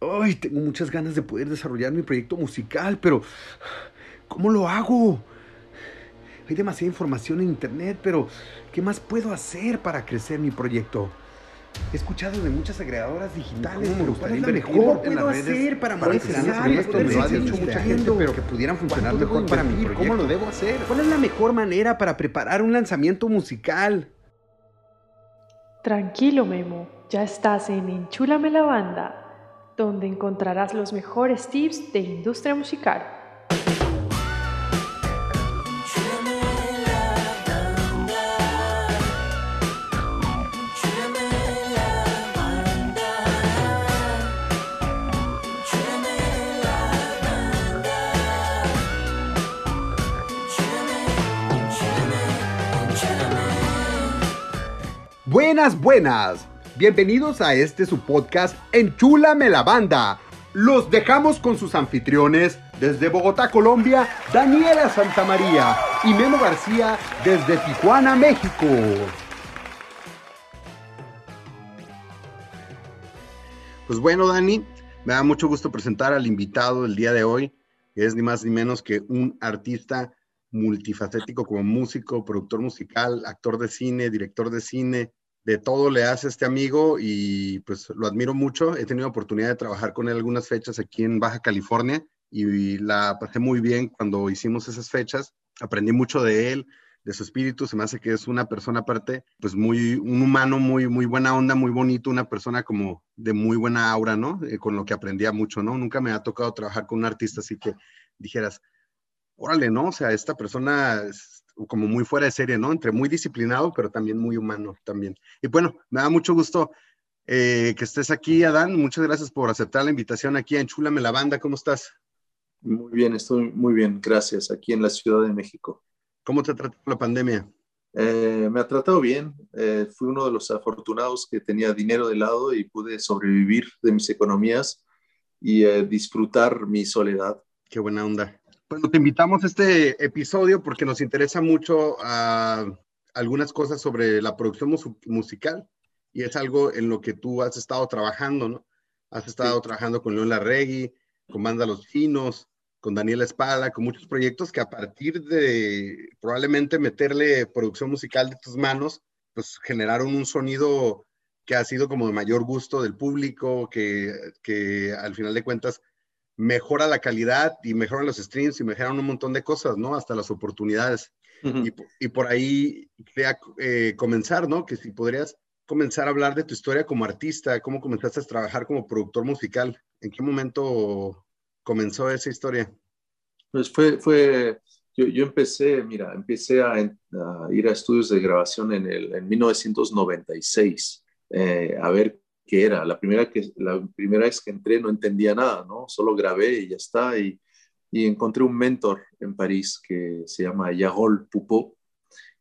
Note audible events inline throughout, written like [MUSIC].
Ay, tengo muchas ganas de poder desarrollar mi proyecto musical, pero ¿cómo lo hago? Hay demasiada información en internet, pero ¿qué más puedo hacer para crecer mi proyecto? He escuchado de muchas agregadoras digitales, pero ¿cuál es la mejor en las redes para monetizar esto? Me lo ha dicho mucha gente, pero que pudieran funcionar mejor para mí. ¿Cómo lo debo hacer? ¿Cuál es la mejor manera para preparar un lanzamiento musical? Tranquilo, Memo. Ya estás en Enchúlame la Banda, donde encontrarás los mejores tips de industria musical. Buenas, buenas. Bienvenidos a este su podcast Enchúlame la Banda. Los dejamos con sus anfitriones desde Bogotá, Colombia, Daniela Santamaría y Memo García desde Tijuana, México. Pues bueno, Dani, me da mucho gusto presentar al invitado del día de hoy, que es ni más ni menos que un artista multifacético como músico, productor musical, actor de cine, director de cine, de todo le hace este amigo y pues lo admiro mucho. He tenido oportunidad de trabajar con él algunas fechas aquí en Baja California y la pasé muy bien cuando hicimos esas fechas. Aprendí mucho de él, de su espíritu. Se me hace que es una persona aparte, pues muy, un humano muy, muy buena onda, muy bonito, una persona como de muy buena aura, ¿no? Eh, con lo que aprendía mucho, ¿no? Nunca me ha tocado trabajar con un artista así que dijeras, órale, ¿no? O sea, esta persona como muy fuera de serie, ¿no? Entre muy disciplinado, pero también muy humano también. Y bueno, me da mucho gusto eh, que estés aquí, Adán. Muchas gracias por aceptar la invitación aquí en Chulame la Banda. ¿Cómo estás? Muy bien, estoy muy bien, gracias, aquí en la Ciudad de México. ¿Cómo te ha tratado la pandemia? Eh, me ha tratado bien. Eh, fui uno de los afortunados que tenía dinero de lado y pude sobrevivir de mis economías y disfrutar mi soledad. Qué buena onda. Bueno, te invitamos a este episodio porque nos interesa mucho uh, algunas cosas sobre la producción musical y es algo en lo que tú has estado trabajando, ¿no? Has estado trabajando con León Larregui, con Banda Los Finos, con Daniela Espada, con muchos proyectos que a partir de probablemente meterle producción musical de tus manos, pues generaron un sonido que ha sido como de mayor gusto del público, que, que al final de cuentas mejora la calidad y mejoran los streams y mejoran un montón de cosas, ¿no? Hasta las oportunidades. y, por ahí quería eh, comenzar, ¿no? Que si podrías comenzar a hablar de tu historia como artista, cómo comenzaste a trabajar como productor musical, ¿en qué momento comenzó esa historia? Pues fue, fue yo, yo empecé, mira, empecé a, ir a estudios de grabación en, el, en 1996, eh, a ver que era. La primera, que, la primera vez que entré no entendía nada, ¿no? Solo grabé y ya está. Y, y encontré un mentor en París que se llama Yarol Poupeau,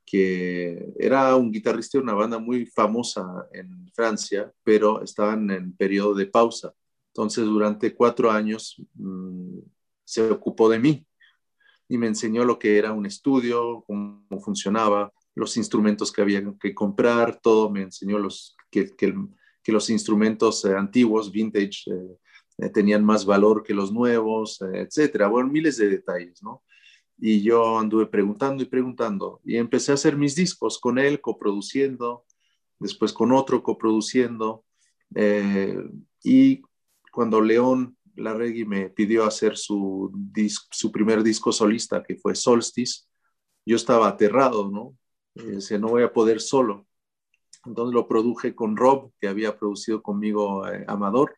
que era un guitarrista de una banda muy famosa en Francia, pero estaban en periodo de pausa. Entonces, durante cuatro años mmm, se ocupó de mí y me enseñó lo que era un estudio, cómo funcionaba, los instrumentos que había que comprar, todo me enseñó los, que, que, que los instrumentos eh, antiguos, vintage, eh, eh, tenían más valor que los nuevos, etcétera. Bueno, miles de detalles, ¿no? Y yo anduve preguntando y preguntando y empecé a hacer mis discos con él, coproduciendo, después con otro coproduciendo. y cuando León Larregui me pidió hacer su, su primer disco solista, que fue Solstice, yo estaba aterrado, ¿no? Decía, no voy a poder solo. Entonces lo produje con Rob, que había producido conmigo eh, Amador.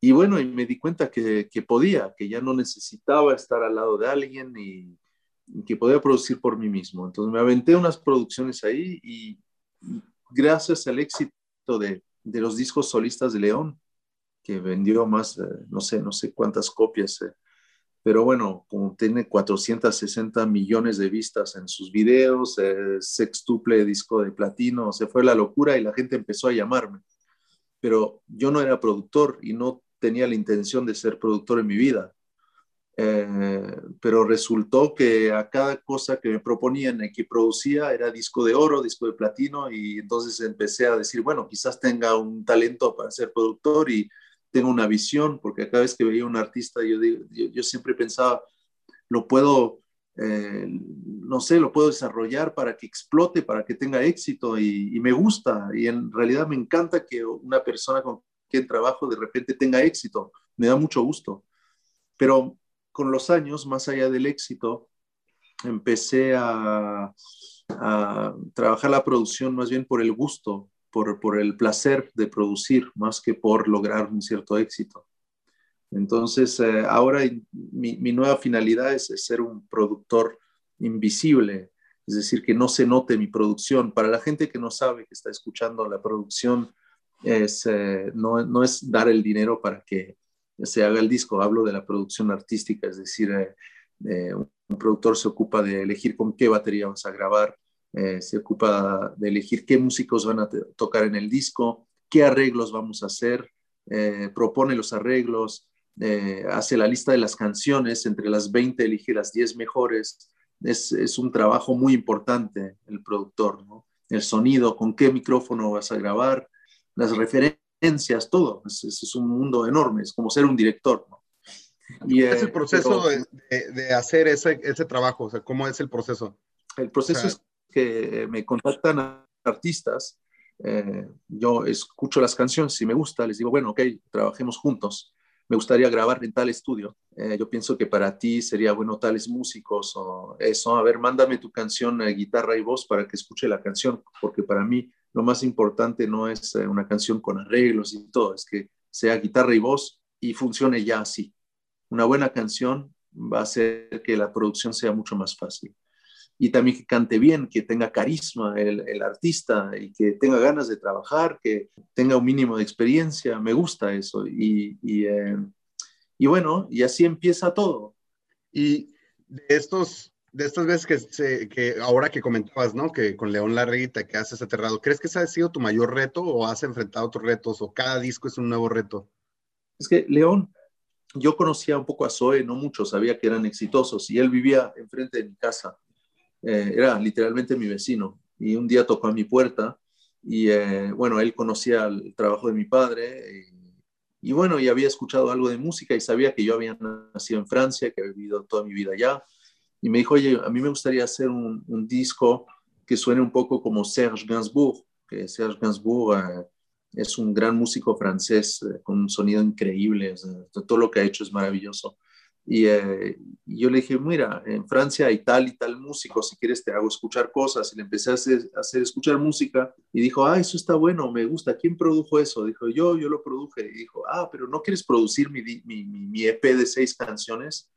Y bueno, y me di cuenta que, que, podía, que ya no necesitaba estar al lado de alguien y, que podía producir por mí mismo. Entonces me aventé unas producciones ahí y, gracias al éxito de, de, los discos solistas de León, que vendió más, eh, no sé, no sé cuántas copias, eh, pero bueno, como tiene 460 millones de vistas en sus videos, eh, sextuple disco de platino, se fue la locura y la gente empezó a llamarme. Pero yo no era productor y no tenía la intención de ser productor en mi vida. Eh, pero resultó que a cada cosa que me proponían y que producía era disco de oro, disco de platino y entonces empecé a decir, bueno, quizás tenga un talento para ser productor tenga una visión, porque cada vez que veía un artista, yo, yo, siempre pensaba, lo puedo, eh, no sé, lo puedo desarrollar para que explote, para que tenga éxito y, y, me gusta. Y en realidad me encanta que una persona con quien trabajo de repente tenga éxito. Me da mucho gusto. Pero con los años, más allá del éxito, empecé a, a trabajar la producción más bien por el gusto, por, por, el placer de producir, más que por lograr un cierto éxito. Entonces, eh, ahora mi, mi, nueva finalidad es, ser un productor invisible, es decir, que no se note mi producción. Para la gente que no sabe, que está escuchando, la producción es, eh, no, no, es dar el dinero para que se haga el disco, hablo de la producción artística, es decir, eh, un productor se ocupa de elegir con qué batería vas a grabar, eh, se ocupa de elegir qué músicos van a tocar en el disco, qué arreglos vamos a hacer, eh, propone los arreglos, eh, hace la lista de las canciones, entre las 20 elige las 10 mejores. Es, es un trabajo muy importante el productor, ¿no? El sonido, con qué micrófono vas a grabar, las referencias, todo. Es, es un mundo enorme, es como ser un director, ¿no? Y, es el proceso de, de, hacer ese, ese trabajo? O sea, ¿cómo es el proceso? El proceso es que me contactan artistas, eh, yo escucho las canciones, si me gusta, les digo, bueno, ok, trabajemos juntos. Me gustaría grabar en tal estudio. Eh, yo pienso que para ti sería bueno tales músicos o eso. A ver, mándame tu canción, eh, guitarra y voz para que escuche la canción, porque para mí lo más importante no es una canción con arreglos y todo, es que sea guitarra y voz y funcione ya así. Una buena canción va a hacer que la producción sea mucho más fácil y también que cante bien, que tenga carisma el, el, artista y que tenga ganas de trabajar, que tenga un mínimo de experiencia. Me gusta eso. Y, y, eh, y bueno, y así empieza todo. Y de estos de estas veces que, se, que ahora que comentabas, ¿no? Que con León Larreguita que haces aterrado, ¿crees que ese ha sido tu mayor reto o has enfrentado otros retos o cada disco es un nuevo reto? Es que León, yo conocía un poco a Zoe, no mucho, sabía que eran exitosos y él vivía enfrente de mi casa eh, era literalmente mi vecino y un día tocó a mi puerta y eh, bueno, él conocía el trabajo de mi padre y, bueno, y había escuchado algo de música y sabía que yo había nacido en Francia, que había vivido toda mi vida allá y me dijo, oye, a mí me gustaría hacer un, disco que suene un poco como Serge Gainsbourg, que Serge Gainsbourg eh, es un gran músico francés con un sonido increíble, todo lo que ha hecho es maravilloso. Eh, y, yo le dije, mira, en Francia hay tal y tal músico, si quieres te hago escuchar cosas. Y le empecé a hacer, escuchar música y dijo, ah, eso está bueno, me gusta. ¿Quién produjo eso? Dijo, yo, yo lo produje. Y dijo, ah, pero ¿no quieres producir mi, mi, mi EP de seis canciones?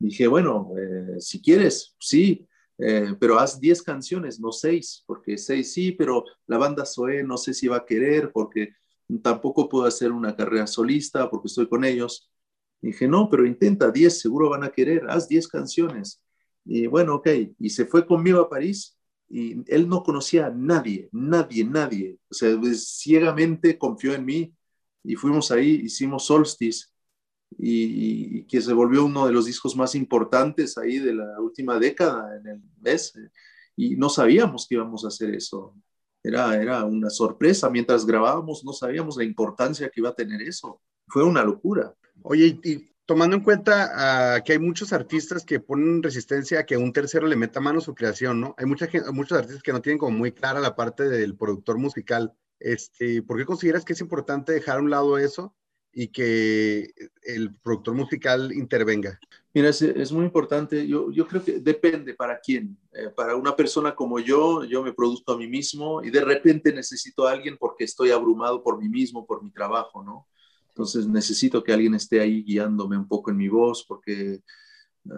dije, bueno, eh, si quieres, sí, eh, pero haz diez canciones, no seis, porque seis sí, pero la banda Zoe no sé si va a querer, porque tampoco puedo hacer una carrera solista, porque estoy con ellos dije, no, pero intenta 10, seguro van a querer, haz 10 canciones. Y bueno, ok, y se fue conmigo a París y él no conocía a nadie, nadie, nadie. O sea, pues, ciegamente confió en mí y fuimos ahí, hicimos Solstice y, que se volvió uno de los discos más importantes ahí de la última década en el mes. Y no sabíamos que íbamos a hacer eso. Era, era una sorpresa. Mientras grabábamos, no sabíamos la importancia que iba a tener eso. Fue una locura. Oye, y tomando en cuenta uh, que hay muchos artistas que ponen resistencia a que un tercero le meta mano a su creación, ¿no? Hay mucha gente, muchos artistas que no tienen como muy clara la parte del productor musical. Este, ¿Por qué consideras que es importante dejar a un lado eso y que el productor musical intervenga? Mira, es, es muy importante. Yo, yo, creo que depende para quién. Eh, para una persona como yo, yo me produzco a mí mismo y de repente necesito a alguien porque estoy abrumado por mí mismo, por mi trabajo, ¿no? Entonces necesito que alguien esté ahí guiándome un poco en mi voz porque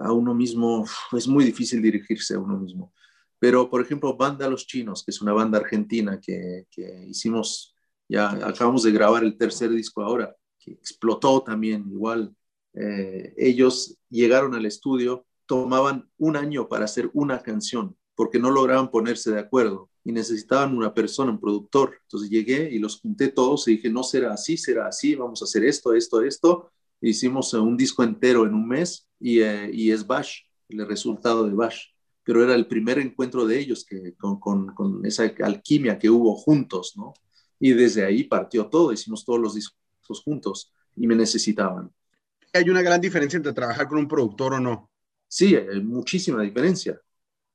a uno mismo es muy difícil dirigirse a uno mismo. Pero, por ejemplo, Banda Los Chinos, que es una banda argentina que, hicimos, ya acabamos de grabar el tercer disco ahora, que explotó también igual. Eh, ellos llegaron al estudio, tomaban un año para hacer una canción porque no lograban ponerse de acuerdo y necesitaban una persona, un productor. Entonces llegué y los junté todos y dije, no será así, será así, vamos a hacer esto, esto, esto. Hicimos un disco entero en un mes y, eh, y es Bash, el resultado de Bash. Pero era el primer encuentro de ellos que, con, con, con esa alquimia que hubo juntos, ¿no? Y desde ahí partió todo, hicimos todos los discos juntos. y me necesitaban. ¿Hay una gran diferencia entre trabajar con un productor o no? Sí, hay muchísima diferencia.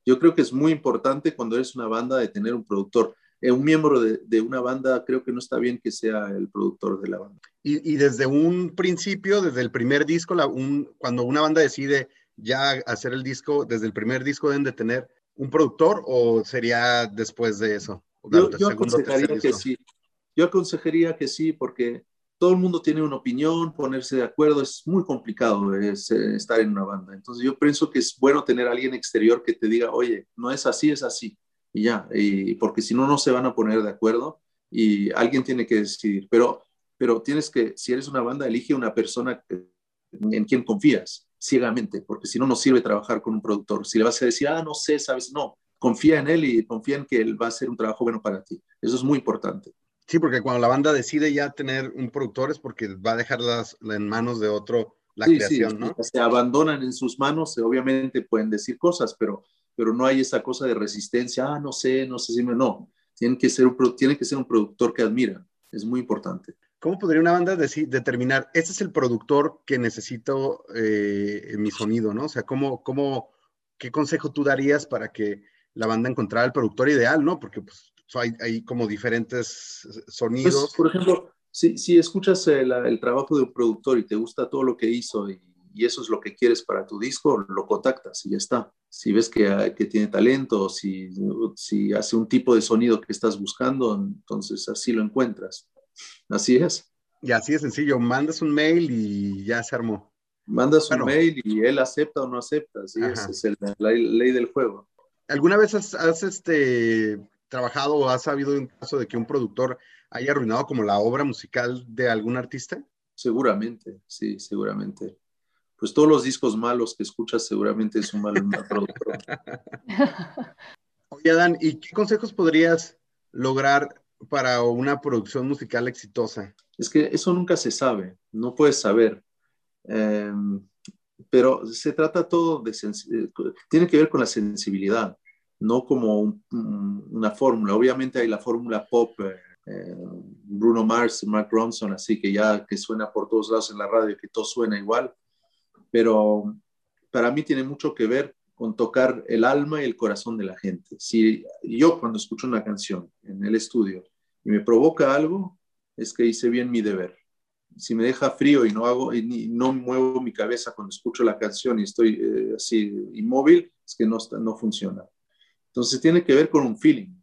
Yo creo que es muy importante cuando eres una banda de tener un productor. Eh, un miembro de, una banda creo que no está bien que sea el productor de la banda. Y, desde un principio, desde el primer disco, cuando una banda decide ya hacer el disco, desde el primer disco deben de tener un productor o sería después de eso? Yo, yo aconsejaría que sí. Yo aconsejaría que sí, porque todo el mundo tiene una opinión, ponerse de acuerdo, es muy complicado estar en una banda. Entonces yo pienso que es bueno tener alguien exterior que te diga, oye, no es así, es así. Y ya, y porque si no, no se van a poner de acuerdo y alguien tiene que decidir. Pero, pero tienes que, si eres una banda, elige una persona en quien confías ciegamente, porque si no, no sirve trabajar con un productor. Si le vas a decir, ah, no sé, sabes, no, confía en él y confía en que él va a hacer un trabajo bueno para ti. Eso es muy importante. Sí, porque cuando la banda decide ya tener un productor es porque va a dejarlas en manos de otro la creación, ¿no? Se abandonan en sus manos, obviamente pueden decir cosas, pero, pero no hay esa cosa de resistencia, ah, no sé, no sé si me... No, tiene que ser un, tiene que ser un productor que admira, es muy importante. ¿Cómo podría una banda decir, determinar, este es el productor que necesito eh, en mi sonido, ¿no? O sea, ¿cómo, cómo, ¿qué consejo tú darías para que la banda encontrara el productor ideal, ¿no? Porque pues, hay, como diferentes eh, sonidos. Pues, por ejemplo, si, si escuchas el, el, trabajo de un productor y te gusta todo lo que hizo y, y, eso es lo que quieres para tu disco, lo contactas y ya está. Si ves que, que tiene talento, si, si hace un tipo de sonido que estás buscando, entonces así lo encuentras. Así es. Y así es sencillo, mandas un mail y ya se armó. Mandas un mail y él acepta o no acepta, así es, es el, la ley del juego. ¿Alguna vez has, has este, trabajado o has sabido un caso de que un productor haya arruinado como la obra musical de algún artista? Seguramente, sí, seguramente. Pues todos los discos malos que escuchas seguramente es un mal productor. [LAUGHS] Oye, Adán, ¿y qué consejos podrías lograr para una producción musical exitosa? Es que eso nunca se sabe, no puedes saber. Em, pero se trata todo de, eh, tiene que ver con la sensibilidad no como una fórmula. Obviamente hay la fórmula pop, eh, eh, Bruno Mars, Mark Ronson, así que ya que suena por todos lados en la radio, que todo suena igual, pero para mí tiene mucho que ver con tocar el alma y el corazón de la gente. Si yo cuando escucho una canción en el estudio y me provoca algo, es que hice bien mi deber. Si me deja frío y no hago y no muevo mi cabeza cuando escucho la canción y estoy eh, así inmóvil, es que no, no funciona. Entonces tiene que ver con un feeling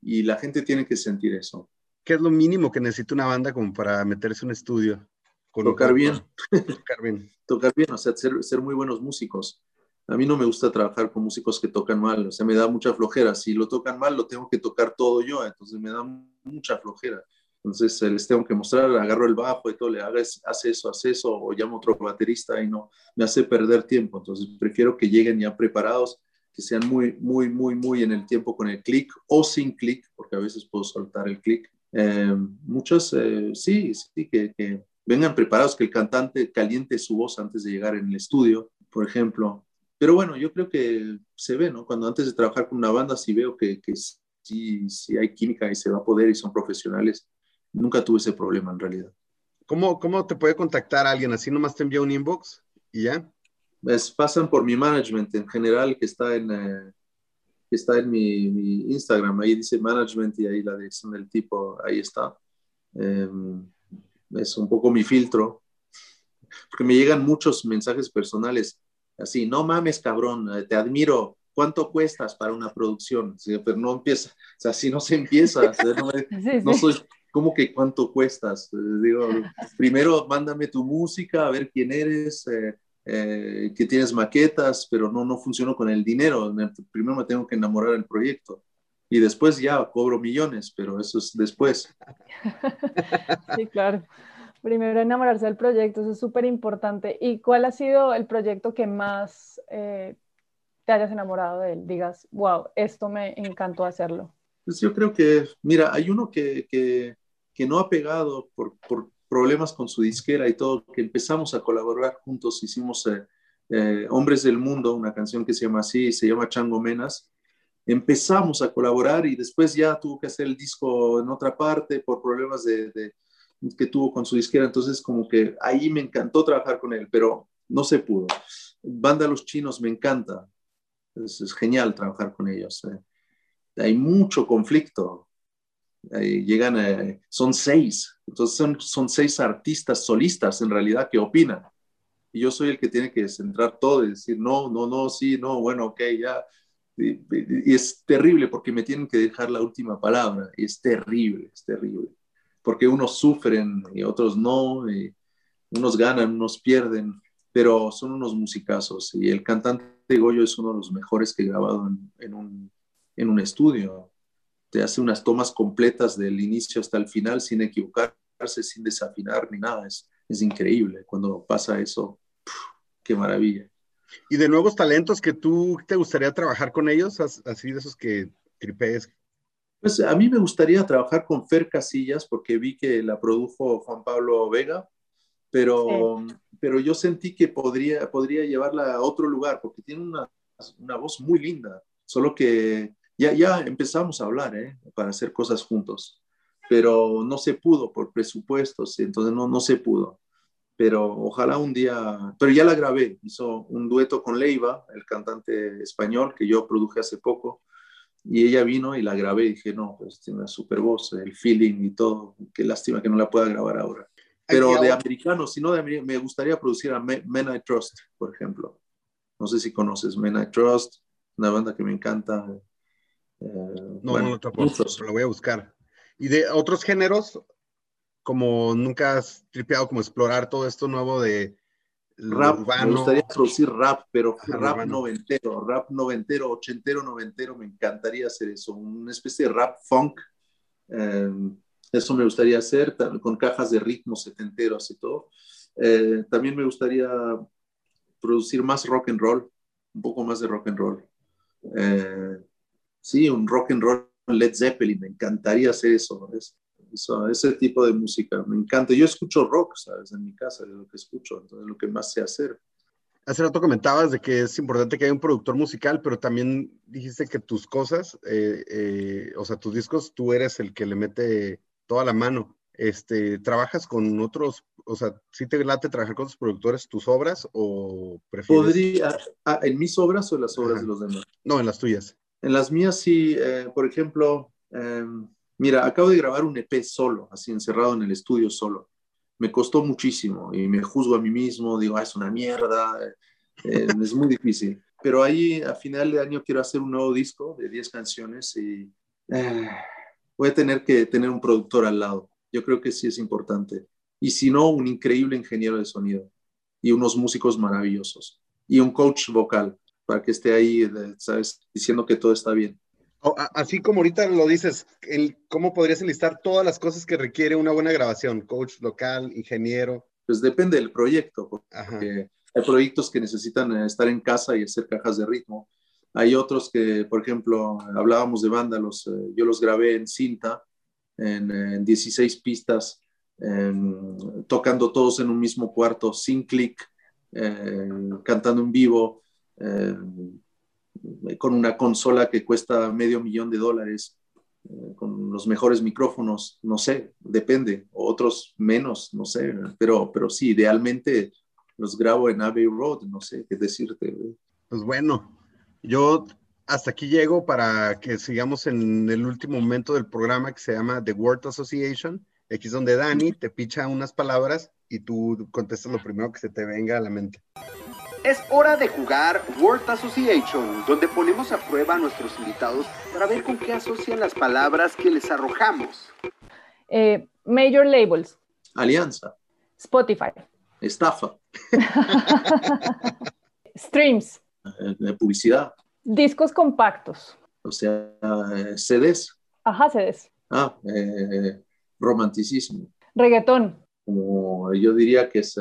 y la gente tiene que sentir eso. ¿Qué es lo mínimo que necesita una banda como para meterse en un estudio? tocar bien. tocar [LAUGHS] bien. tocar bien, o sea, ser, ser, muy buenos músicos. A mí no me gusta trabajar con músicos que tocan mal, o sea, me da mucha flojera. Si lo tocan mal, lo tengo que tocar todo yo, entonces me da mucha flojera. Entonces les tengo que mostrar, agarro el bajo y todo, le hagas, hace eso, hace eso, o llamo a otro baterista y no, me hace perder tiempo. Entonces prefiero que lleguen ya preparados que sean muy, muy, muy, muy en el tiempo con el clic o sin clic, porque a veces puedo soltar el clic. Eh, muchos, eh, sí, sí, que, que, vengan preparados, que el cantante caliente su voz antes de llegar en el estudio, por ejemplo. Pero bueno, yo creo que se ve, ¿no? Cuando antes de trabajar con una banda, sí veo que, que sí, sí hay química y se va a poder y son profesionales. Nunca tuve ese problema en realidad. ¿Cómo, cómo te puede contactar alguien? ¿Así nomás te envía un inbox y ya? Pasan por mi management en general, que está en, eh, que está en mi, Instagram. Ahí dice management y ahí la dirección del tipo, ahí está. Em, es un poco mi filtro, porque me llegan muchos mensajes personales, así, no mames, cabrón, eh, te admiro, ¿cuánto cuestas para una producción? pero no empieza, o sea, así no se empieza, no, [LAUGHS] soy, ¿cómo que cuánto cuestas? Digo, primero mándame tu música, a ver quién eres, eh, eh, que tienes maquetas, pero no, no funcionó con el dinero. Primero me tengo que enamorar del proyecto y después ya cobro millones, pero eso es después. [LAUGHS] Sí, claro. Primero enamorarse del proyecto, eso es súper importante. ¿Y cuál ha sido el proyecto que más eh, te hayas enamorado de él? Digas, wow, esto me encantó hacerlo. Pues yo creo que, mira, hay uno que, que, que no ha pegado por, por, problemas con su disquera y todo, que empezamos a colaborar juntos, hicimos eh, eh, Hombres del Mundo, una canción que se llama así, se llama Chango Menas. Empezamos a colaborar y después ya tuvo que hacer el disco en otra parte por problemas de, que tuvo con su disquera, entonces como que ahí me encantó trabajar con él, pero no se pudo. Banda Los Chinos me encanta, es, genial trabajar con ellos. Eh. Hay mucho conflicto, llegan, eh, son seis, entonces son, son seis artistas solistas en realidad que opinan. Y yo soy el que tiene que centrar todo y decir, no, no, no, sí, no, bueno, ok, ya. Y, es terrible porque me tienen que dejar la última palabra. Y es terrible, es terrible. Porque unos sufren y otros no, y unos ganan, unos pierden, pero son unos musicazos. Y el cantante Goyo es uno de los mejores que he grabado en, en, un, en un estudio. Te hace unas tomas completas del inicio hasta el final sin equivocarse, sin desafinar ni nada. Es, es increíble cuando pasa eso. qué maravilla. Y de nuevos talentos que tú te gustaría trabajar con ellos, así de esos que tripees. Pues a mí me gustaría trabajar con Fer Casillas porque vi que la produjo Juan Pablo Vega, pero, pero yo sentí que podría, podría llevarla a otro lugar porque tiene una, una voz muy linda, solo que ya, ya empezamos a hablar ¿eh? para hacer cosas juntos, pero no se pudo por presupuestos, entonces no, no se pudo pero ojalá un día, pero ya la grabé, hizo un dueto con Leiva, el cantante español que yo produje hace poco, y ella vino y la grabé y dije, no, pues tiene una super voz, el feeling y todo, qué lástima que no la pueda grabar ahora. Pero de americano, si no de me gustaría producir a Men I Trust, por ejemplo. No sé si conoces Men I Trust, una banda que me encanta. Eh, no, no, no, lo voy a buscar. ¿Y de otros géneros? como nunca has tripeado como explorar todo esto nuevo de rap, me gustaría producir rap, pero rap noventero, rap noventero, ochentero, noventero, me encantaría hacer eso, una especie de rap funk, em, eso me gustaría hacer, con cajas de ritmo setenteros y todo. Eh, también me gustaría producir más rock and roll, un poco más de rock and roll. Eh, sí, un rock and roll Led Zeppelin, me encantaría hacer eso. ¿ves? ese tipo de música. Me encanta. Yo escucho rock, ¿sabes? En mi casa, es lo que escucho, entonces lo que más sé hacer. Hace rato comentabas de que es importante que haya un productor musical, pero también dijiste que tus cosas, eh, eh, o sea, tus discos, tú eres el que le mete toda la mano. Este, ¿Trabajas con otros, o sea, si te late trabajar con tus productores tus obras o prefieres? Podría, ah, ¿en mis obras o en las obras de los demás? No, en las tuyas. En las mías sí, eh, por ejemplo, em, Mira, acabo de grabar un EP solo, así encerrado en el estudio solo. Me costó muchísimo y me juzgo a mí mismo, digo, ah, es una mierda, eh, es muy difícil. Pero ahí a final de año quiero hacer un nuevo disco de 10 canciones y eh, voy a tener que tener un productor al lado. Yo creo que sí es importante. Y si no, un increíble ingeniero de sonido y unos músicos maravillosos y un coach vocal para que esté ahí, ¿sabes? Diciendo que todo está bien. Así como ahorita lo dices, ¿cómo podrías enlistar todas las cosas que requiere una buena grabación? Coach local, ingeniero. Pues depende del proyecto, porque hay proyectos que necesitan eh, estar en casa y hacer cajas de ritmo. Hay otros que, por ejemplo, hablábamos de vándalos, eh, yo los grabé en cinta, en, 16 pistas, tocando todos en un mismo cuarto, sin clic, eh, cantando en vivo con una consola que cuesta medio millón de dólares, eh, con los mejores micrófonos, no sé, depende, otros menos, no sé, pero, pero sí, idealmente los grabo en Abbey Road, no sé qué decirte. Pues bueno, yo hasta aquí llego para que sigamos en el último momento del programa que se llama The Word Association. Aquí es donde Dani te picha unas palabras y tú contestas lo primero que se te venga a la mente. Es hora de jugar Word Association, donde ponemos a prueba a nuestros invitados para ver con qué asocian las palabras que les arrojamos. Eh, major Labels. Alianza. Spotify. Estafa. [LAUGHS] Streams. Eh, publicidad. Discos compactos. O sea, CDs. Ajá, CDs. Ah, romanticismo. Reggaetón. Como yo diría que es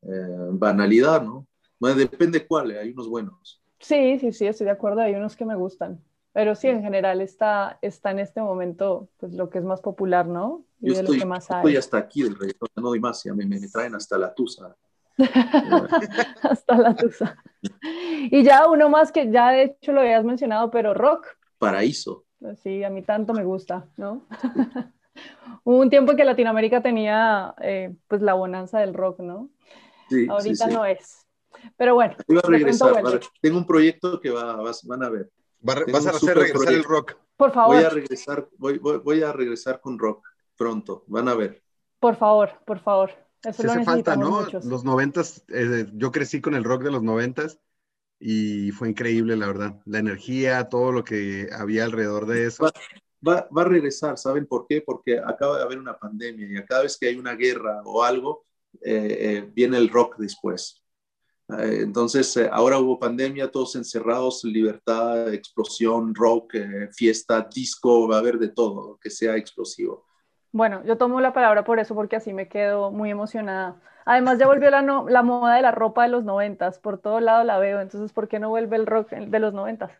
banalidad, ¿no? Bueno, depende cuál, hay unos buenos. Sí, sí, sí, estoy de acuerdo, hay unos que me gustan. Pero sí, en general está, está en este momento pues, lo que es más popular, ¿no? Y Yo estoy, lo que más hay. estoy hasta aquí del reggaetón, no doy más, ya me, me traen hasta la tusa. [LAUGHS] hasta la tusa. Y ya uno más que ya de hecho lo habías mencionado, pero rock. Paraíso. Sí, a mí tanto me gusta, ¿no? [LAUGHS] Hubo un tiempo en que Latinoamérica tenía eh, pues la bonanza del rock, ¿no? Sí, Ahorita sí, sí. no es. Pero bueno. Iba a de pronto regresar, vuelve. va- tengo un proyecto que va, vas- van a ver. Va vas a hacer regresar el rock. Por favor, Voy a regresar, voy, voy, voy a regresar con rock pronto, van a ver. por favor, por favor. Eso lo hace falta, ¿no? muchos. Los noventas, eh, yo crecí con el rock de los noventas y fue increíble, la verdad. La energía, todo lo que había alrededor de eso. Va, va, va a regresar, ¿saben por qué? Porque acaba de haber una pandemia y a cada vez que hay una guerra o algo, eh, eh, viene el rock después. Eh, entonces, eh, ahora hubo pandemia, todos encerrados, libertad, explosión, rock, eh, fiesta, disco, va a haber de todo, que sea explosivo. Bueno, yo tomo la palabra por eso, porque así me quedo muy emocionada. Además, ya volvió la, no- la moda de la ropa de los noventas, por todo lado la veo, entonces, ¿por qué no vuelve el rock de los noventas?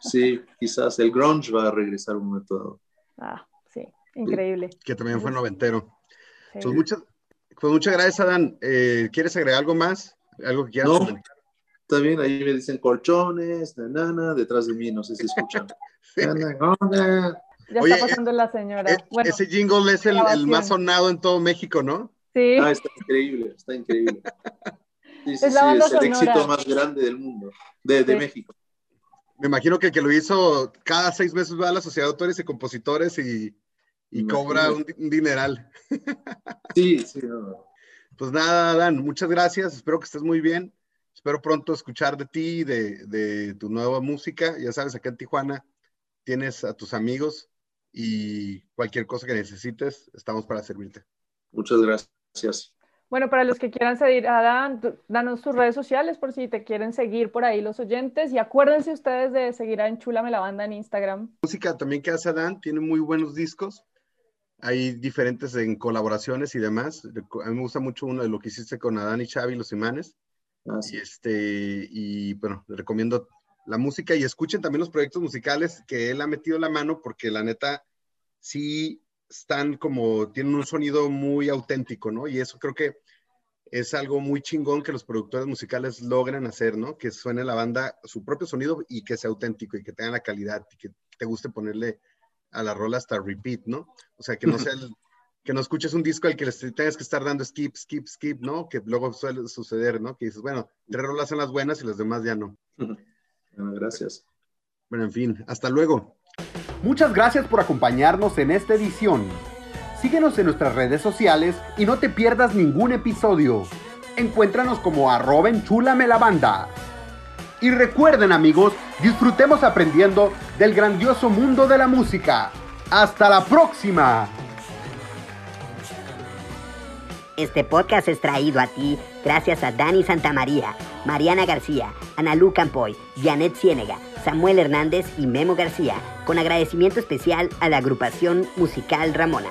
Sí, quizás el grunge va a regresar un momento dado. Ah, sí, increíble. que también fue noventero. Sí. Pues muchas, pues muchas gracias, Adán. Eh, ¿Quieres agregar algo más? ¿Algo que quieras No. comentar? También ahí me dicen colchones, nanana, detrás de mí, no sé si escuchan. [LAUGHS] Ya Oye, está pasando la señora. E- Bueno, Ese jingle es el, más sonado en todo México, ¿no? sí, Ah, está increíble, está increíble. Sí, sí, Es la sí, banda es el sonora. éxito más grande del mundo, de, de Sí. México. Me imagino que el que lo hizo cada seis meses va a la Sociedad de Autores y Compositores y, y cobra un, un dineral. Sí, sí, no. Pues nada, Adán, muchas gracias. Espero que estés muy bien. Espero pronto escuchar de ti, de, de tu nueva música. Ya sabes, acá en Tijuana tienes a tus amigos y cualquier cosa que necesites, estamos para servirte. Muchas gracias. bueno, para los que quieran seguir a Dan, danos tus redes sociales por si te quieren seguir por ahí los oyentes y acuérdense ustedes de seguir a Enchúlame la Banda en Instagram. música también que hace Adán, tiene muy buenos discos. Hay diferentes en colaboraciones y demás. A mí me gusta mucho uno de lo que hiciste con Adán y Xavi, Los Imanes. Ah, Y este, y bueno, recomiendo la música y escuchen también los proyectos musicales que él ha metido la mano porque la neta sí están como, tienen un sonido muy auténtico, ¿no? Y eso creo que es algo muy chingón que los productores musicales logran hacer, ¿no? Que suene la banda su propio sonido y que sea auténtico y que tenga la calidad y que te guste ponerle a la rola hasta repeat, ¿no? O sea, que no sea el, que no escuches un disco al que les tengas que estar dando skip, skip, skip, ¿no? Que luego suele suceder, ¿no? Que dices, bueno, tres rolas son las buenas y las demás ya no. Bueno, gracias. Bueno, en fin, hasta luego. Muchas gracias por acompañarnos en esta edición. Síguenos en nuestras redes sociales y no te pierdas ningún episodio. Encuéntranos como arroba enchúlame la banda. Y recuerden amigos, disfrutemos aprendiendo del grandioso mundo de la música. ¡Hasta la próxima! Este podcast es traído a ti gracias a Dani Santamaría, Mariana García, Analú Campoy, Janet Ciénega, Samuel Hernández y Memo García, con agradecimiento especial a la agrupación musical Ramona.